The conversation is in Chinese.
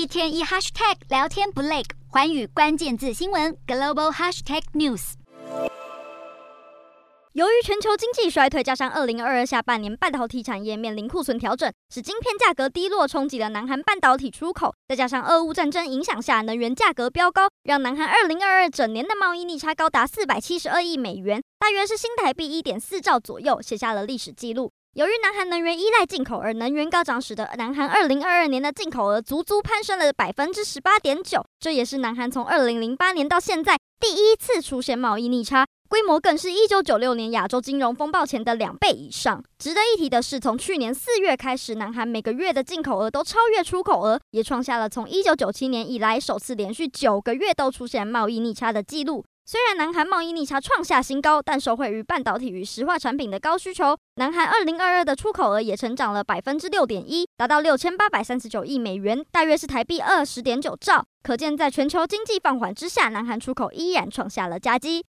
一天一 hashtag 聊天不累，寰宇关键字新闻 global hashtag news。由于全球经济衰退，加上二零二二下半年半导体产业面临库存调整，使晶片价格低落，冲击了南韩半导体出口。再加上俄乌战争影响下，能源价格飙高，让南韩二零二二整年的贸易逆差高达四百七十二亿美元，大约是新台币一点四兆左右，写下了历史记录。由于南韩能源依赖进口，而能源高涨，使得南韩二零二二年的进口额足足攀升了百分之十八点九，这也是南韩从二零零八年到现在第一次出现贸易逆差。规模更是一九九六年亚洲金融风暴前的两倍以上。值得一提的是，从去年四月开始，南韩每个月的进口额都超越出口额，也创下了从一九九七年以来首次连续九个月都出现贸易逆差的记录。虽然南韩贸易逆差创下新高，但受惠于半导体与石化产品的高需求，南韩二零二二的出口额也成长了百分之六点一，达到六千八百三十九亿美元，大约是台币二十点九兆。可见，在全球经济放缓之下，南韩出口依然创下了佳绩。